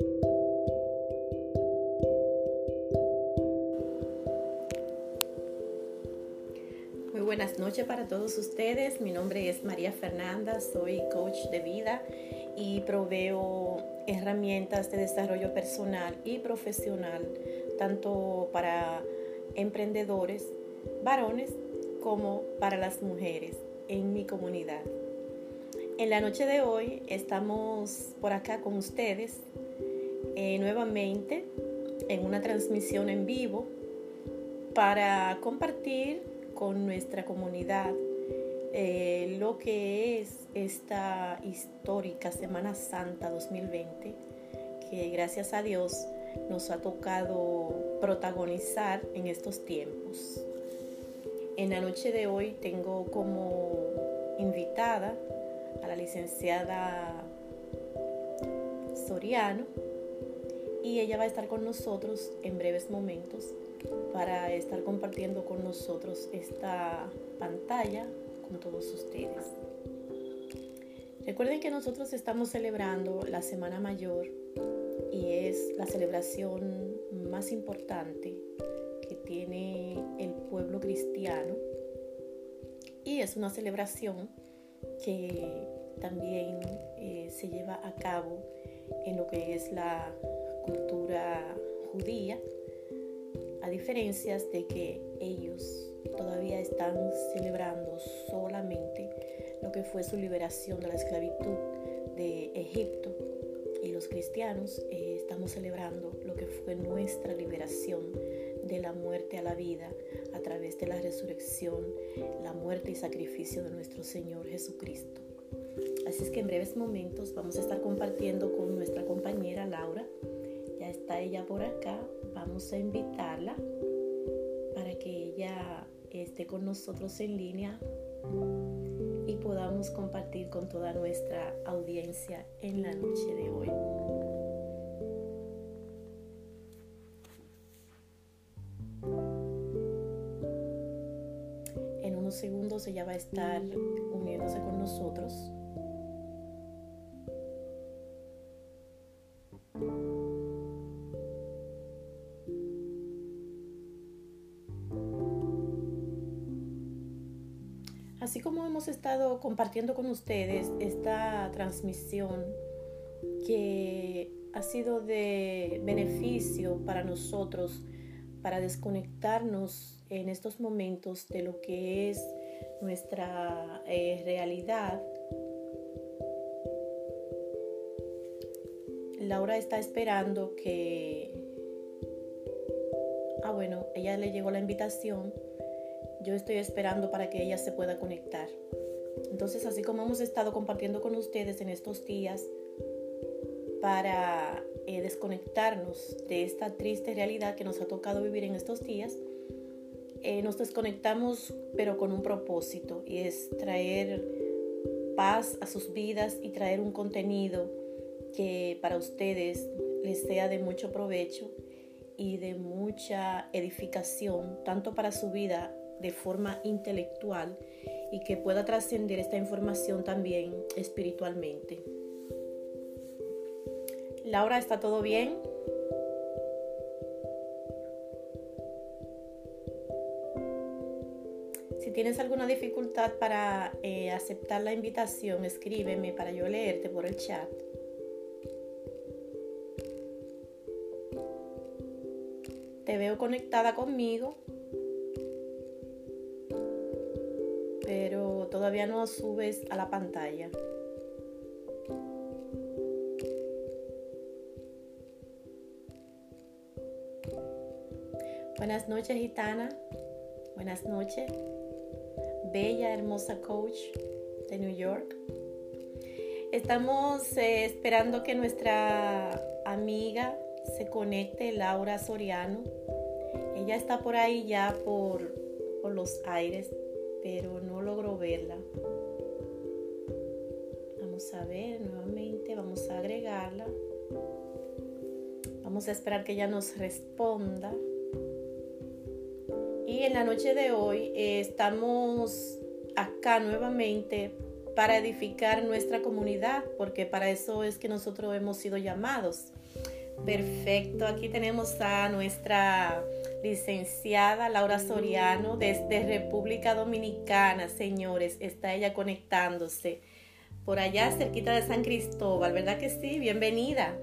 Muy buenas noches para todos ustedes. Mi nombre es María Fernanda, soy coach de vida y proveo herramientas de desarrollo personal y profesional, tanto para emprendedores, varones, como para las mujeres en mi comunidad. En la noche de hoy estamos por acá con ustedes eh, nuevamente en una transmisión en vivo para compartir con nuestra comunidad eh, lo que es esta histórica Semana Santa 2020 que gracias a Dios nos ha tocado protagonizar en estos tiempos. En la noche de hoy tengo como invitada a la licenciada Soriano y ella va a estar con nosotros en breves momentos para estar compartiendo con nosotros esta pantalla con todos ustedes. Recuerden que nosotros estamos celebrando la Semana Mayor y es la celebración más importante que tiene el pueblo cristiano y es una celebración que también eh, se lleva a cabo en lo que es la cultura judía, a diferencias de que ellos todavía están celebrando solamente lo que fue su liberación de la esclavitud de Egipto y los cristianos eh, estamos celebrando lo que fue nuestra liberación de la muerte a la vida a través de la resurrección, la muerte y sacrificio de nuestro Señor Jesucristo. Así es que en breves momentos vamos a estar compartiendo con nuestra compañera Laura. Está ella por acá. Vamos a invitarla para que ella esté con nosotros en línea y podamos compartir con toda nuestra audiencia en la noche de hoy. En unos segundos ella va a estar uniéndose con nosotros. Hemos estado compartiendo con ustedes esta transmisión que ha sido de beneficio para nosotros, para desconectarnos en estos momentos de lo que es nuestra eh, realidad. Laura está esperando que... Ah, bueno, ella le llegó la invitación yo estoy esperando para que ella se pueda conectar. Entonces, así como hemos estado compartiendo con ustedes en estos días para eh, desconectarnos de esta triste realidad que nos ha tocado vivir en estos días, eh, nos desconectamos pero con un propósito y es traer paz a sus vidas y traer un contenido que para ustedes les sea de mucho provecho y de mucha edificación, tanto para su vida de forma intelectual y que pueda trascender esta información también espiritualmente. Laura, ¿está todo bien? Si tienes alguna dificultad para eh, aceptar la invitación, escríbeme para yo leerte por el chat. Te veo conectada conmigo. Pero todavía no subes a la pantalla. Buenas noches, gitana. Buenas noches. Bella, hermosa coach de New York. Estamos eh, esperando que nuestra amiga se conecte, Laura Soriano. Ella está por ahí ya por, por los aires pero no Vamos a ver nuevamente, vamos a agregarla. Vamos a esperar que ella nos responda. Y en la noche de hoy eh, estamos acá nuevamente para edificar nuestra comunidad, porque para eso es que nosotros hemos sido llamados. Perfecto, aquí tenemos a nuestra licenciada Laura Soriano desde República Dominicana, señores, está ella conectándose por allá cerquita de San Cristóbal, ¿verdad que sí? Bienvenida.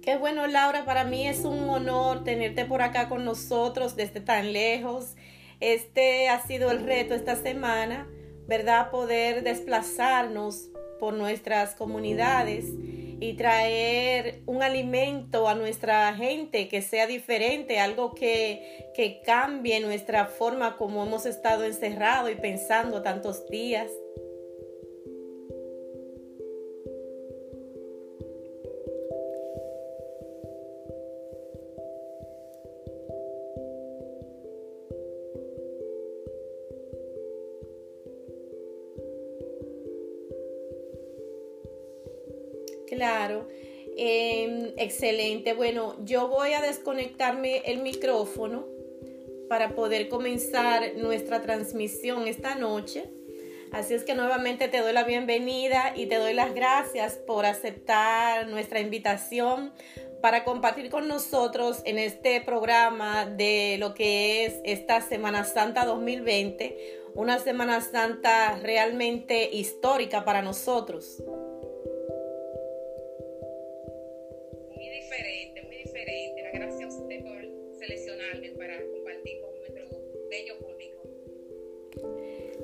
Qué bueno, Laura, para mí es un honor tenerte por acá con nosotros desde tan lejos. Este ha sido el reto esta semana, ¿verdad? Poder desplazarnos por nuestras comunidades y traer un alimento a nuestra gente que sea diferente, algo que, que cambie nuestra forma como hemos estado encerrados y pensando tantos días. Claro, em, excelente. Bueno, yo voy a desconectarme el micrófono para poder comenzar nuestra transmisión esta noche. Así es que nuevamente te doy la bienvenida y te doy las gracias por aceptar nuestra invitación para compartir con nosotros en este programa de lo que es esta Semana Santa 2020, una Semana Santa realmente histórica para nosotros.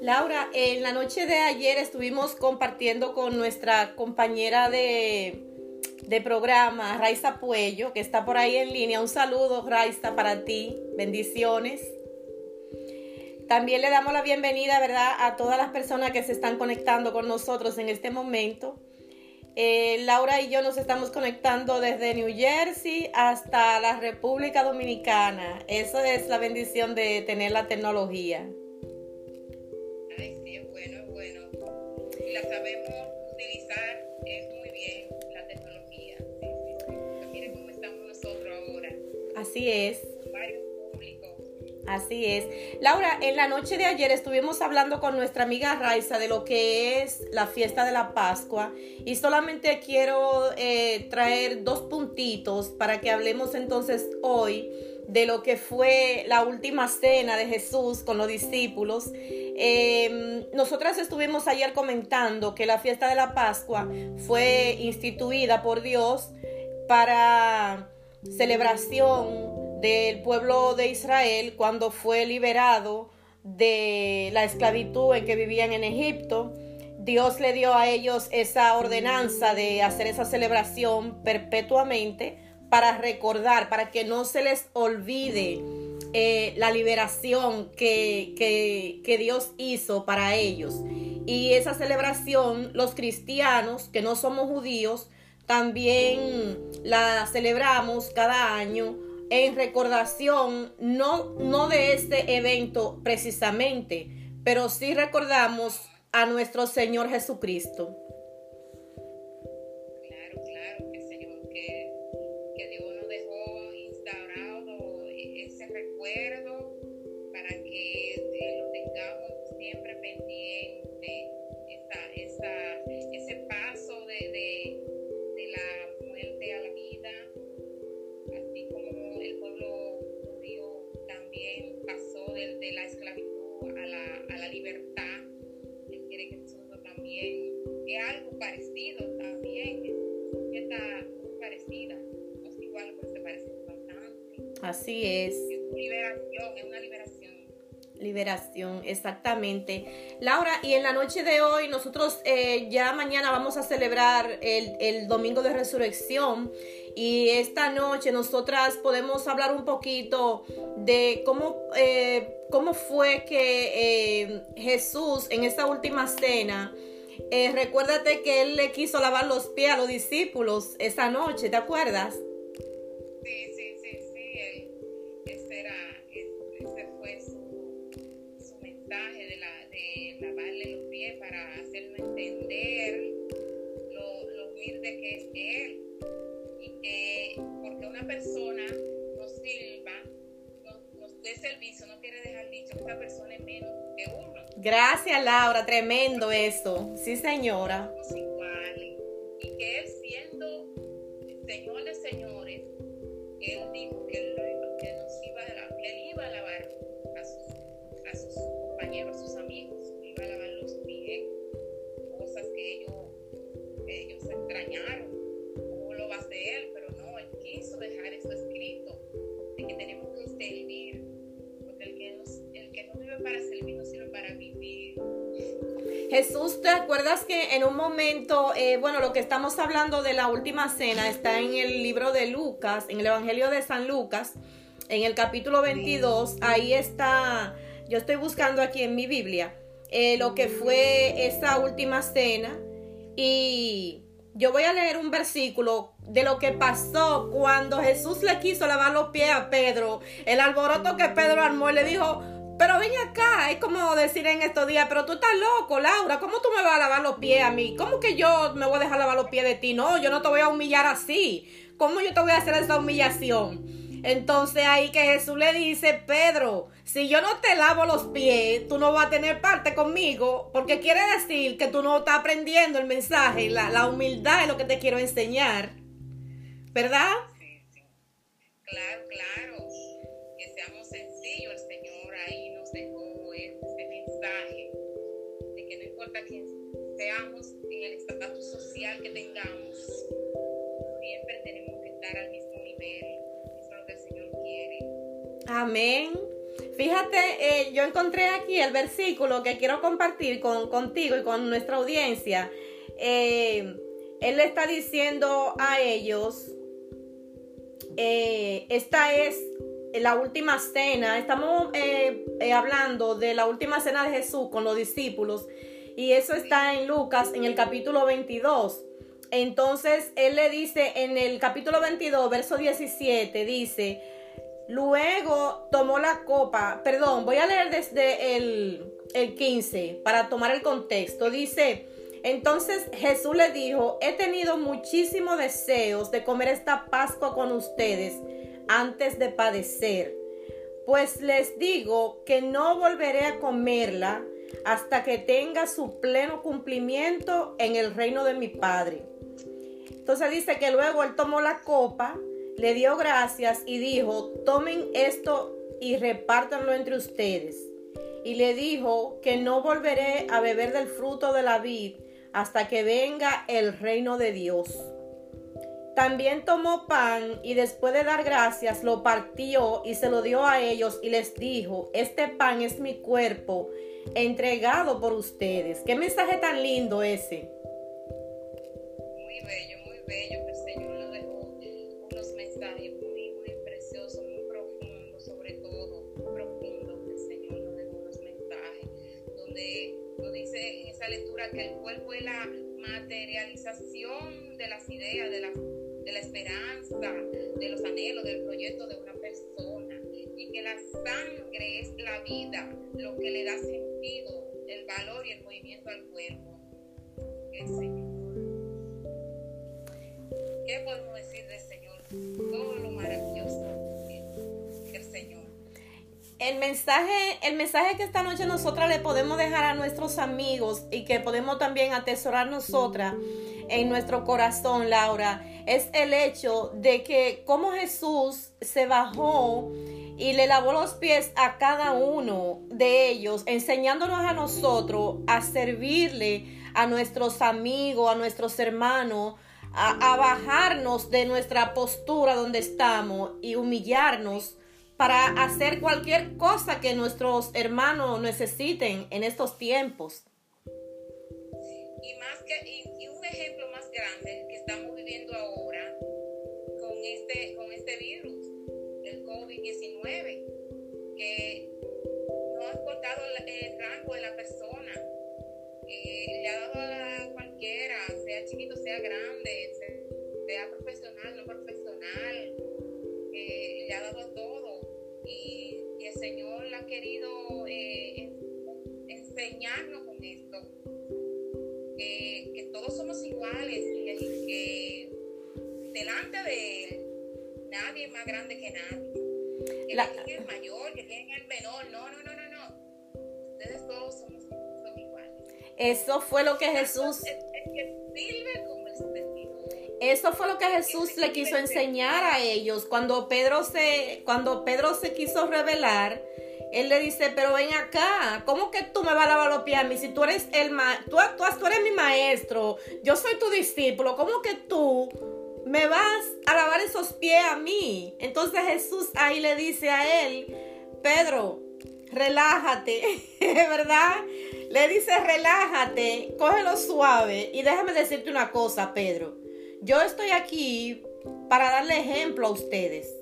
Laura, en la noche de ayer estuvimos compartiendo con nuestra compañera de, programa, Raiza Puello, que está por ahí en línea. Un saludo, Raiza, para ti. Bendiciones. También le damos la bienvenida, ¿verdad?, a todas las personas que se están conectando con nosotros en este momento. Eh, Laura y yo nos estamos conectando desde New Jersey hasta la República Dominicana. Eso es la bendición de tener la tecnología. La sabemos utilizar es muy bien la tecnología. miren cómo estamos nosotros ahora. Así es. Varios públicos. Así es. Laura, en la noche de ayer estuvimos hablando con nuestra amiga Raiza de lo que es la fiesta de la Pascua y solamente quiero eh, traer dos puntitos para que hablemos entonces hoy de lo que fue la última cena de Jesús con los discípulos. Eh, nosotras estuvimos ayer comentando que la fiesta de la Pascua fue instituida por Dios para celebración del pueblo de Israel cuando fue liberado de la esclavitud en que vivían en Egipto. Dios le dio a ellos esa ordenanza de hacer esa celebración perpetuamente para recordar, para que no se les olvide eh, la liberación que, que Dios hizo para ellos. Y esa celebración, los cristianos que no somos judíos, también la celebramos cada año en recordación, no, no de este evento precisamente, pero sí recordamos a nuestro Señor Jesucristo. Así es. liberación, es una liberación. Liberación, exactamente. Laura, y en la noche de hoy nosotros eh, ya mañana vamos a celebrar el, Domingo de Resurrección y esta noche nosotras podemos hablar un poquito de cómo, eh, cómo fue que eh, Jesús en esta última cena, recuérdate que él le quiso lavar los pies a los discípulos esa noche, ¿te acuerdas? para hacernos persona nos sirva, nos, nos dé servicio, no quiere dejar dicho que esta persona es menos que uno. Gracias, Laura, tremendo esto. Sí, señora. Iguales, y que él siendo Señor de señores, él dijo que él, que él nos iba a lavar, que él iba a lavar a sus, a sus compañeros, a sus amigos, iba a lavar los pies ¿te acuerdas que en un momento, eh, bueno, lo que estamos hablando de la última cena está en el libro de Lucas, en el Evangelio de San Lucas, en el capítulo 22, ahí está, yo estoy buscando aquí en mi Biblia, eh, lo que fue esa última cena y yo voy a leer un versículo de lo que pasó cuando Jesús le quiso lavar los pies a Pedro, el alboroto que Pedro armó y le dijo, pero ven acá, es como decir en estos días, pero tú estás loco, Laura, ¿cómo tú me vas a lavar los pies a mí? ¿Cómo que yo me voy a dejar lavar los pies de ti? No, yo no te voy a humillar así. ¿Cómo yo te voy a hacer esa humillación? Entonces ahí que Jesús le dice, Pedro, si yo no te lavo los pies, tú no vas a tener parte conmigo, porque quiere decir que tú no estás aprendiendo el mensaje, la, la humildad es lo que te quiero enseñar, ¿verdad? Sí, sí. Claro, claro. Importa quién seamos, en el estatus social que tengamos, siempre tenemos que estar al mismo nivel. Eso es lo que el Señor quiere. Amén. Fíjate, eh, yo encontré aquí el versículo que quiero compartir con, contigo y con nuestra audiencia. Eh, él le está diciendo a ellos, eh, esta es la última cena, estamos eh, eh, hablando de la última cena de Jesús con los discípulos y eso está en Lucas en el capítulo 22. Entonces él le dice en el capítulo 22, verso 17, dice, luego tomó la copa, perdón, voy a leer desde el, el 15 para tomar el contexto, dice, entonces Jesús le dijo, he tenido muchísimos deseos de comer esta Pascua con ustedes antes de padecer, pues les digo que no volveré a comerla hasta que tenga su pleno cumplimiento en el reino de mi Padre. Entonces dice que luego él tomó la copa, le dio gracias y dijo, tomen esto y repártanlo entre ustedes. Y le dijo que no volveré a beber del fruto de la vid hasta que venga el reino de Dios. También tomó pan y después de dar gracias lo partió y se lo dio a ellos y les dijo, este pan es mi cuerpo entregado por ustedes. Qué mensaje tan lindo ese. Muy bello, muy bello, el Señor nos dejó unos mensajes muy, muy preciosos, muy profundos, sobre todo, profundos, el Señor nos dejó unos mensajes, donde nos dice en esa lectura que el cuerpo es la materialización de las ideas, de la, de la esperanza, de los anhelos, del proyecto de una persona, que la sangre es la vida, lo que le da sentido, el valor y el movimiento al cuerpo. El Señor. ¿Qué podemos decir del Señor? Todo lo maravilloso que el Señor. El mensaje, el mensaje que esta noche nosotras le podemos dejar a nuestros amigos y que podemos también atesorar nosotras en nuestro corazón, Laura, es el hecho de que como Jesús se bajó y le lavó los pies a cada uno de ellos, enseñándonos a nosotros a servirle a nuestros amigos, a nuestros hermanos, a, a bajarnos de nuestra postura donde estamos y humillarnos para hacer cualquier cosa que nuestros hermanos necesiten en estos tiempos. Y más que y, y un ejemplo más grande que estamos viviendo ahora con este con este virus del COVID-19 que no ha importado el, rango de la persona eh, le ha dado a cualquiera sea chiquito sea grande sea profesional no profesional eh, le ha dado todo. Y, y el Señor ha querido eh, enseñarnos con esto que, que, todos somos iguales y que delante de Él nadie es más grande que nadie. Que la... es el mayor, que es el menor. No, no, no, no, no. Ustedes todos somos, son iguales. Eso fue lo que Jesús... Es, es que sirve como el. Eso fue lo que Jesús le quiso enseñar a ellos cuando Pedro se cuando Pedro se quiso revelar él le dice, pero ven acá, ¿cómo que tú me vas a lavar los pies a mí? Si tú eres el ma tú, tú, eres mi maestro, yo soy tu discípulo, ¿cómo que tú me vas a lavar esos pies a mí? Entonces Jesús ahí le dice a él, Pedro, relájate, ¿verdad? Le dice, relájate, cógelo suave y déjame decirte una cosa, Pedro. Yo estoy aquí para darle ejemplo a ustedes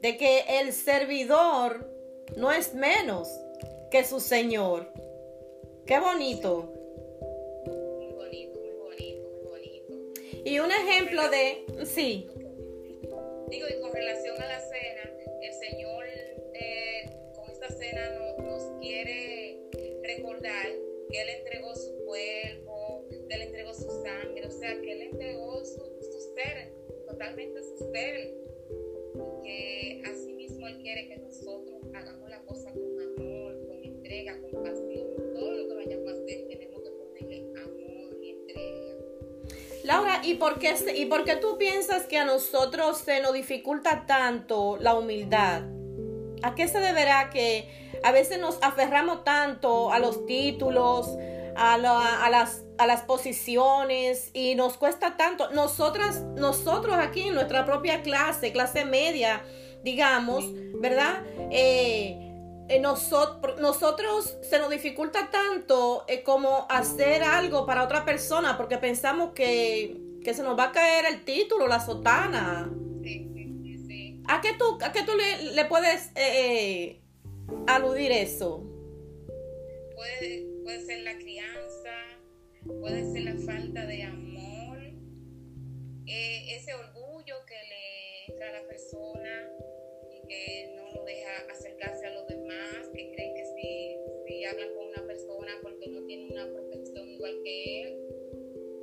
de que el servidor no es menos que su Señor. Qué bonito. Y un ejemplo de, sí. Digo, y con relación a la cena, el Señor eh, con esta cena nos, quiere recordar que Él entregó su cuerpo, que Él entregó su sangre, o sea, que Él entregó su, su ser, totalmente su ser. Que así mismo Él quiere que nosotros hagamos la cosa con amor, con entrega, con pasión. Todo lo que vayamos a hacer Laura, ¿y por, qué, ¿y por qué tú piensas que a nosotros se nos dificulta tanto la humildad? ¿A qué se deberá que a veces nos aferramos tanto a los títulos, a, a, las, a las posiciones y nos cuesta tanto? Nosotras, nosotros aquí en nuestra propia clase, clase media, digamos, ¿verdad? Eh, eh, nosotros, nosotros se nos dificulta tanto eh, como hacer algo para otra persona porque pensamos que, se nos va a caer el título, la sotana. Sí, sí, sí. ¿A qué tú, a qué tú le, puedes aludir eso? Puede, puede ser la crianza, puede ser la falta de amor, ese orgullo que le entra a la persona que no lo deja acercarse a los demás, que creen que si, si hablan con una persona porque no tiene una profesión igual que él,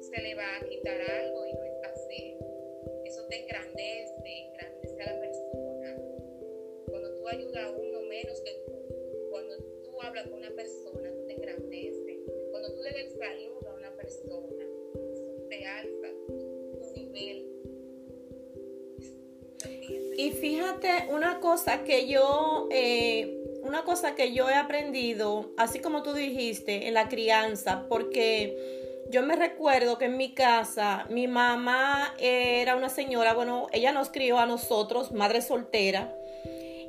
se le va a quitar algo y no es así. Eso te engrandece, engrandece a la persona. Cuando tú ayudas a uno menos que tú, cuando tú hablas con una persona, tú te engrandeces. Cuando tú le des salud a una persona, eso te alza y fíjate una cosa que yo, eh, una cosa que yo he aprendido, así como tú dijiste, en la crianza, porque yo me recuerdo que en mi casa mi mamá era una señora, bueno, ella nos crió a nosotros, madre soltera,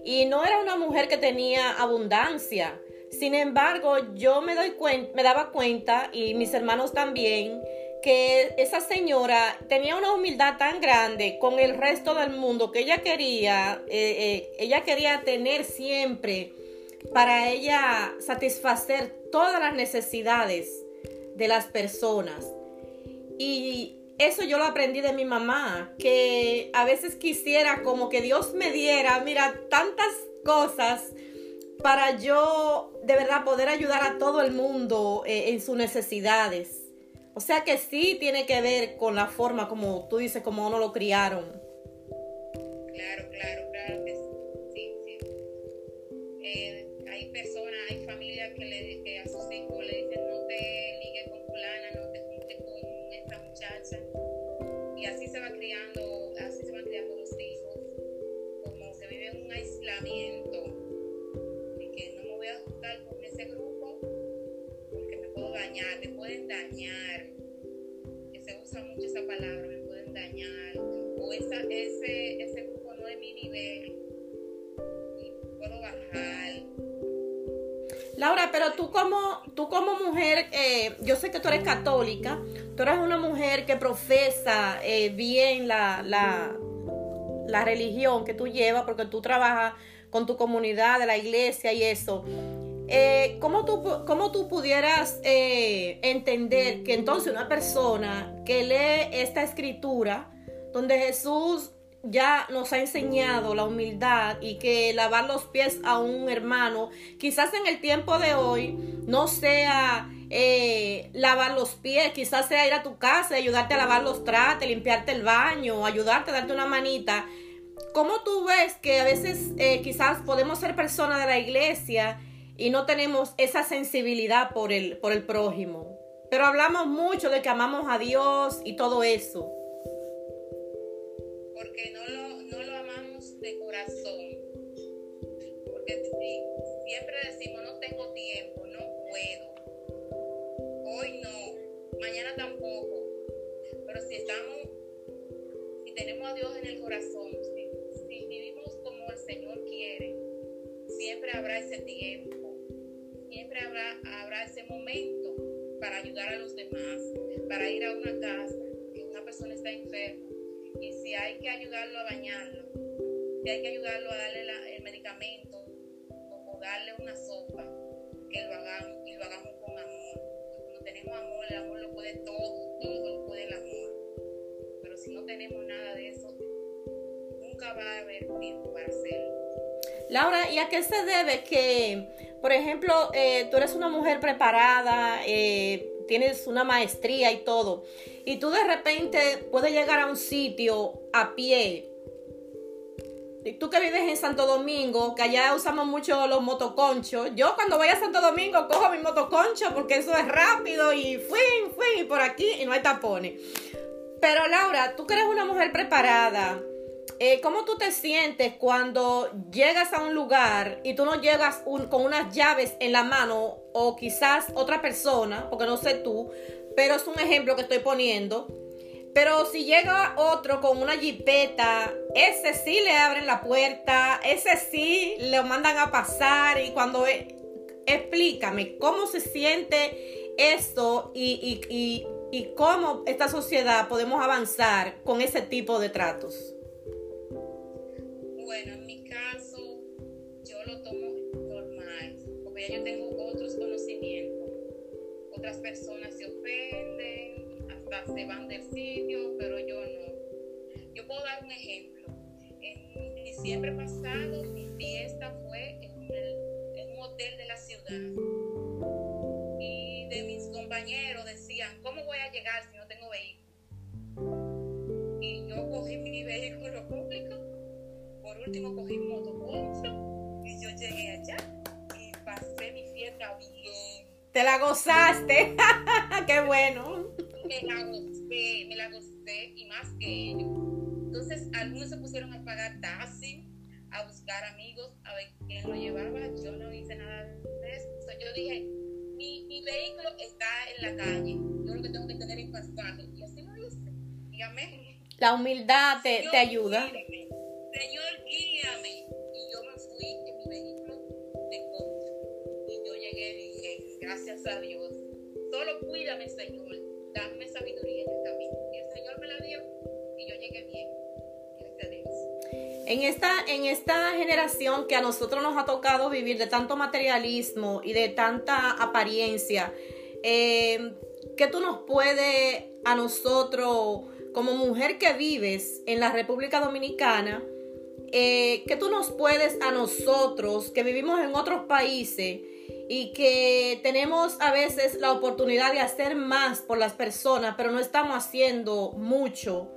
y no era una mujer que tenía abundancia. Sin embargo, yo me doy cuenta, me daba cuenta y mis hermanos también que esa señora tenía una humildad tan grande con el resto del mundo que ella quería, eh, eh, ella quería tener siempre para ella satisfacer todas las necesidades de las personas. Y eso yo lo aprendí de mi mamá, que a veces quisiera como que Dios me diera, mira, tantas cosas para yo de verdad poder ayudar a todo el mundo eh, en sus necesidades. O sea que sí tiene que ver con la forma como tú dices, como uno lo criaron. Claro, claro, Laura, pero tú como, tú como mujer, eh, yo sé que tú eres católica, tú eres una mujer que profesa eh, bien la, la, la religión que tú llevas, porque tú trabajas con tu comunidad de la iglesia y eso. Eh, ¿cómo, tú, ¿Cómo tú pudieras eh, entender que entonces una persona que lee esta escritura, donde Jesús ya nos ha enseñado la humildad y que lavar los pies a un hermano, quizás en el tiempo de hoy no sea eh, lavar los pies, quizás sea ir a tu casa, ayudarte a lavar los trates, limpiarte el baño, ayudarte a darte una manita. ¿cómo tú ves que a veces eh, quizás podemos ser personas de la iglesia y no tenemos esa sensibilidad por el, por el prójimo? Pero hablamos mucho de que amamos a Dios y todo eso. Porque no lo, no lo amamos de corazón. Porque siempre decimos, no tengo tiempo, no puedo. Hoy no, mañana tampoco. Pero si estamos, si tenemos a Dios en el corazón, si, si vivimos como el Señor quiere, siempre habrá ese tiempo, siempre habrá, habrá ese momento para ayudar a los demás, para ir a una casa que una persona está enferma y si hay que ayudarlo a bañarlo, si hay que ayudarlo a darle el medicamento o darle una sopa, que lo hagamos y lo hagamos con amor. Cuando tenemos amor, el amor lo puede todo, todo lo puede el amor. Pero si no tenemos nada de eso, nunca va a haber tiempo para hacerlo. Laura, ¿y a qué se debe que, por ejemplo, eh, tú eres una mujer preparada, eh, tienes una maestría y todo, y tú de repente puedes llegar a un sitio a pie? Y tú que vives en Santo Domingo, que allá usamos mucho los motoconchos. Yo cuando voy a Santo Domingo cojo mi motoconcho porque eso es rápido y fui, fui por aquí y no hay tapones. Pero Laura, tú que eres una mujer preparada, eh, ¿cómo tú te sientes cuando llegas a un lugar y tú no llegas con unas llaves en la mano o quizás otra persona, porque no sé tú, pero es un ejemplo que estoy poniendo. Pero si llega otro con una jipeta, ese sí le abren la puerta, ese sí le mandan a pasar y cuando... Explícame, ¿cómo se siente esto y, y, y cómo esta sociedad podemos avanzar con ese tipo de tratos? Bueno, en mi caso, yo lo tomo normal, porque ya yo tengo otros conocimientos. Otras personas se ofenden, hasta se van del sitio, pero yo no. Yo puedo dar un ejemplo. En diciembre pasado, mi fiesta fue en, en un hotel de la ciudad. Y de mis compañeros decían, ¿cómo voy a llegar si no tengo vehículo? Y yo cogí mi vehículo último cogí motoconcho y yo llegué allá y pasé mi fiesta bien. Te la gozaste, qué bueno. Me la gocé, me la gocé y más que ellos. Entonces algunos se pusieron a pagar taxi, a buscar amigos, a ver quién lo llevaba. Yo no hice nada de eso. Yo dije, mi, mi vehículo está en la calle. Yo lo que tengo que tener es pasaje. Y así lo hice. Dígame. La humildad te, te ayuda. Señor, gracias a Dios. Solo cuídame, Señor. Dame sabiduría en el camino. Y el Señor me la dio y yo llegué bien. Gracias a Dios. En esta, en esta generación que a nosotros nos ha tocado vivir de tanto materialismo y de tanta apariencia, eh, ¿qué tú nos puedes a nosotros, como mujer que vives en la República Dominicana, eh, ¿qué tú nos puedes a nosotros que vivimos en otros países y que tenemos a veces la oportunidad de hacer más por las personas, pero no estamos haciendo mucho?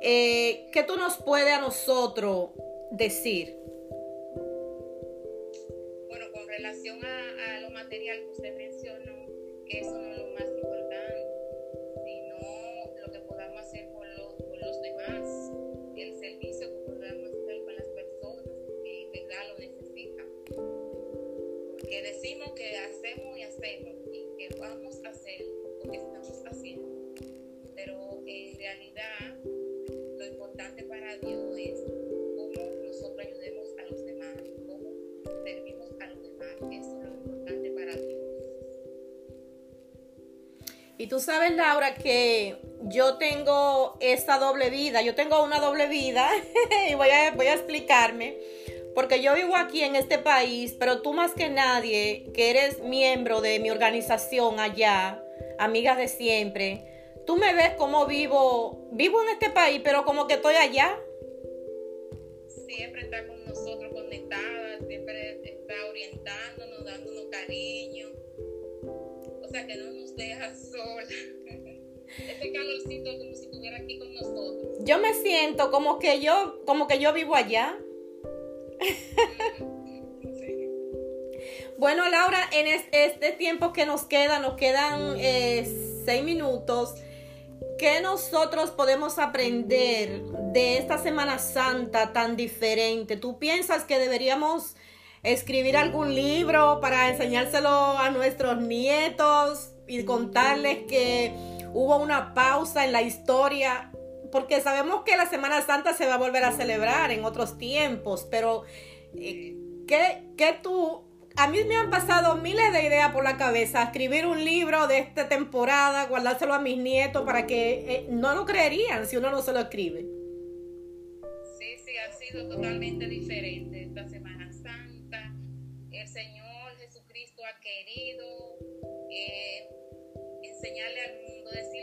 Eh, ¿Qué tú nos puedes a nosotros decir? Bueno, con relación a, a lo material que usted mencionó, que eso no es lo más importante, Que hacemos y hacemos y que vamos a hacer lo que estamos haciendo. Pero en realidad lo importante para Dios es cómo nosotros ayudemos a los demás, cómo servimos a los demás. Eso es lo importante para Dios. Y tú sabes, Laura, que yo tengo esta doble vida. Yo tengo una doble vida y voy a, voy a explicarme. Porque yo vivo aquí en este país, pero tú más que nadie, que eres miembro de mi organización allá, amiga de siempre, tú me ves como vivo, vivo en este país, pero como que estoy allá. Siempre está con nosotros conectada, siempre está orientándonos, dándonos cariño. O sea que no nos deja sola. Este calorcito como si estuviera aquí con nosotros. Yo me siento como que yo, como que yo vivo allá. Bueno, Laura, en este tiempo que nos queda, nos quedan eh, seis minutos. ¿Qué nosotros podemos aprender de esta Semana Santa tan diferente? ¿Tú piensas que deberíamos escribir algún libro para enseñárselo a nuestros nietos y contarles que hubo una pausa en la historia? Porque sabemos que la Semana Santa se va a volver a celebrar en otros tiempos, pero eh, ¿qué, qué tú a mí me han pasado miles de ideas por la cabeza. Escribir un libro de esta temporada, guardárselo a mis nietos para que eh, no lo creerían si uno no se lo escribe. Sí, sí, ha sido totalmente diferente esta Semana Santa. El Señor Jesucristo ha querido eh, enseñarle al mundo, decirle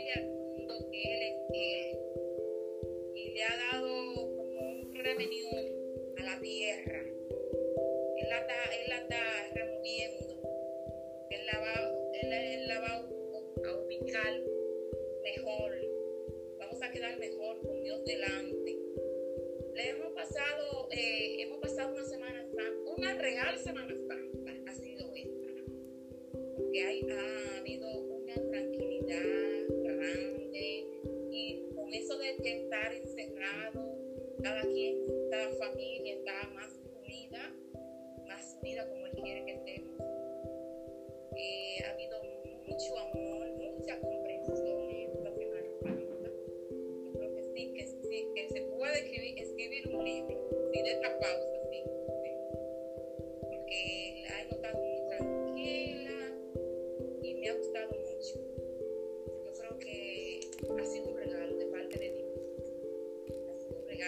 delante. Le hemos pasado, eh, hemos pasado una semana una real semana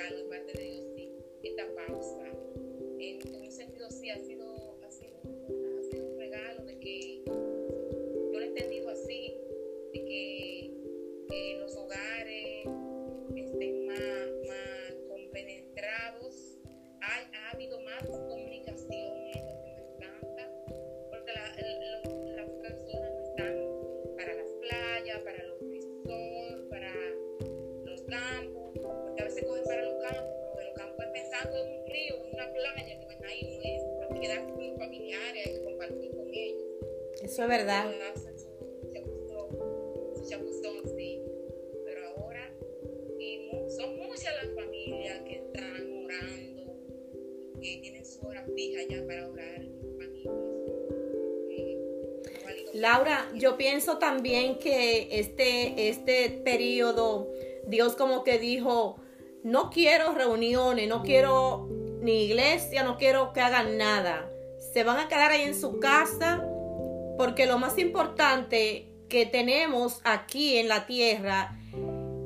sido pienso también que este, este periodo, Dios como que dijo, no quiero reuniones, no quiero ni iglesia, no quiero que hagan nada. Se van a quedar ahí en su casa porque lo más importante que tenemos aquí en la tierra,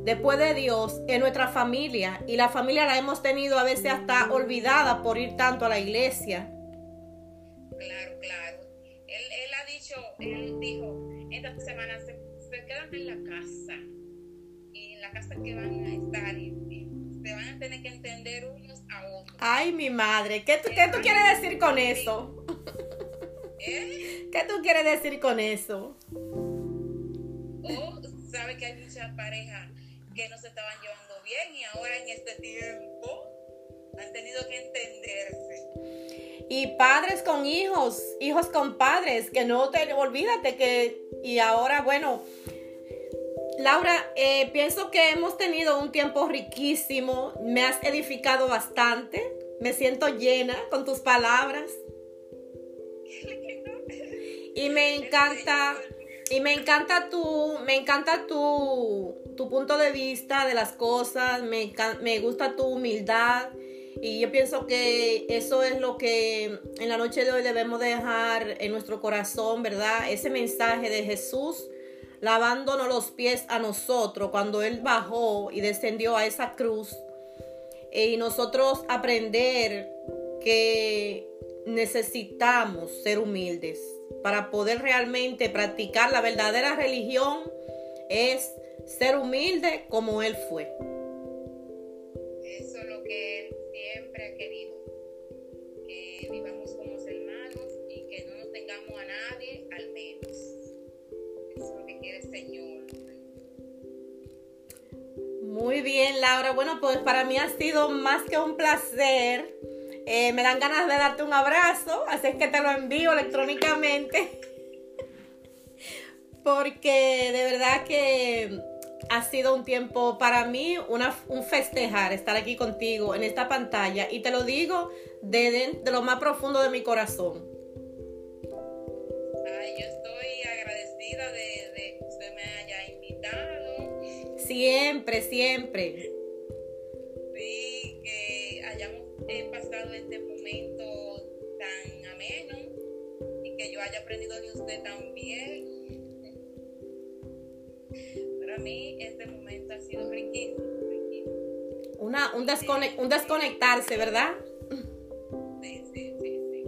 después de Dios, es nuestra familia. Y la familia la hemos tenido a veces hasta olvidada por ir tanto a la iglesia. Claro, claro. Él, ha dicho, él dijo, semana se, quedan en la casa. Y en la casa que van a estar. Y, se van a tener que entender unos a otros. Ay, mi madre, ¿qué tú, ¿qué tú quieres decir con eso? ¿Eh? ¿Qué tú quieres decir con eso? O sabe que hay muchas parejas que no se estaban llevando bien y ahora en este tiempo han tenido que entenderse. Y padres con hijos, hijos con padres, que no te olvídate que, y ahora, bueno, Laura, eh, pienso que hemos tenido un tiempo riquísimo, me has edificado bastante, me siento llena con tus palabras. Y me encanta, y me encanta tu, me encanta tu, tu punto de vista de las cosas, me, me gusta tu humildad. Y yo pienso que eso es lo que en la noche de hoy debemos dejar en nuestro corazón, ¿verdad? Ese mensaje de Jesús lavándonos los pies a nosotros cuando Él bajó y descendió a esa cruz. Y nosotros aprender que necesitamos ser humildes para poder realmente practicar la verdadera religión es ser humilde como Él fue. Eso es lo que Él siempre ha querido, que vivamos como hermanos y que no nos tengamos a nadie al menos. Eso es lo que quiere el Señor. Laura. Bueno, pues para mí ha sido más que un placer. Eh, me dan ganas de darte un abrazo, así es que te lo envío electrónicamente. Porque de verdad que ha sido un tiempo para mí, una, un festejar estar aquí contigo en esta pantalla. Y te lo digo de, de lo más profundo de mi corazón. Ay, yo estoy agradecida de, de que usted me haya invitado. Siempre, siempre. Sí, que hayamos eh, pasado este momento tan ameno y que yo haya aprendido de usted también. Para mí este momento ha sido riquísimo, riquísimo. Una, un, desconect, un desconectarse, ¿verdad? Sí, sí, sí, sí.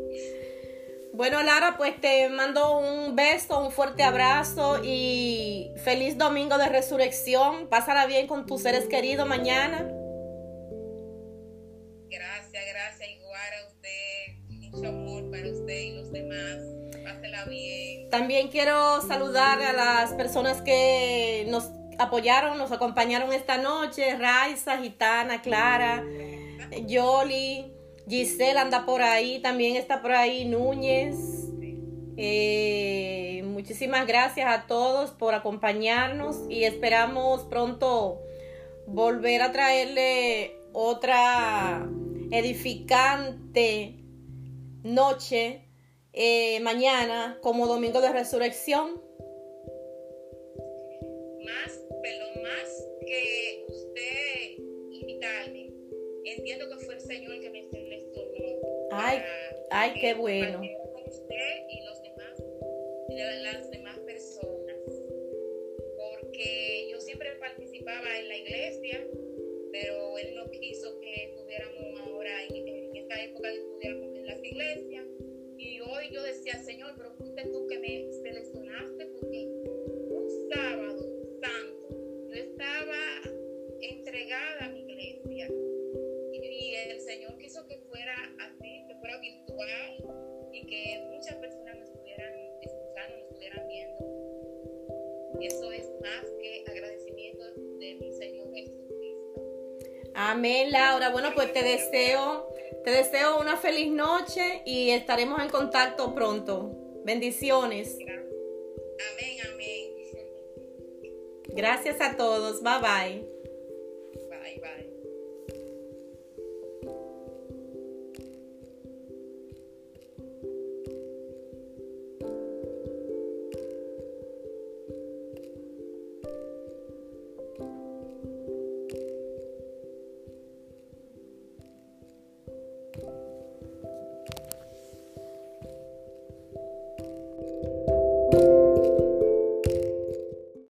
Bueno, Lara, pues te mando un beso, un fuerte abrazo y feliz domingo de resurrección. Pásala bien con tus seres queridos mañana. Gracias, gracias. Igual a usted. Mucho bien. También quiero saludar a las personas que nos apoyaron, nos acompañaron esta noche. Raiza, Gitana, Clara, Yoli, Giselle anda por ahí, también está por ahí Núñez. Eh, muchísimas gracias a todos por acompañarnos y esperamos pronto volver a traerle otra edificante noche eh, mañana como domingo de resurrección. Más, perdón, más que usted invitarme. Entiendo que fue el Señor que me seleccionó. Ay, ay, qué bueno. Con usted y los demás, las demás personas. Porque yo siempre participaba en la iglesia, pero Él no quiso que estuviéramos ahora en, en esta época que estuviéramos en las iglesias. Y hoy yo decía, Señor, pero fuiste tú que me seleccionaste porque un sábado santo yo estaba entregada a mi iglesia. Y, y el Señor quiso que fuera así, que fuera virtual y que muchas personas me estuvieran escuchando, me estuvieran viendo. Y eso es más que agradecimiento de mi Señor Jesucristo. Amén, Laura. Bueno, pues te deseo, te deseo una feliz noche y estaremos en contacto pronto. Bendiciones. Amén, amén. Gracias a todos. Bye bye.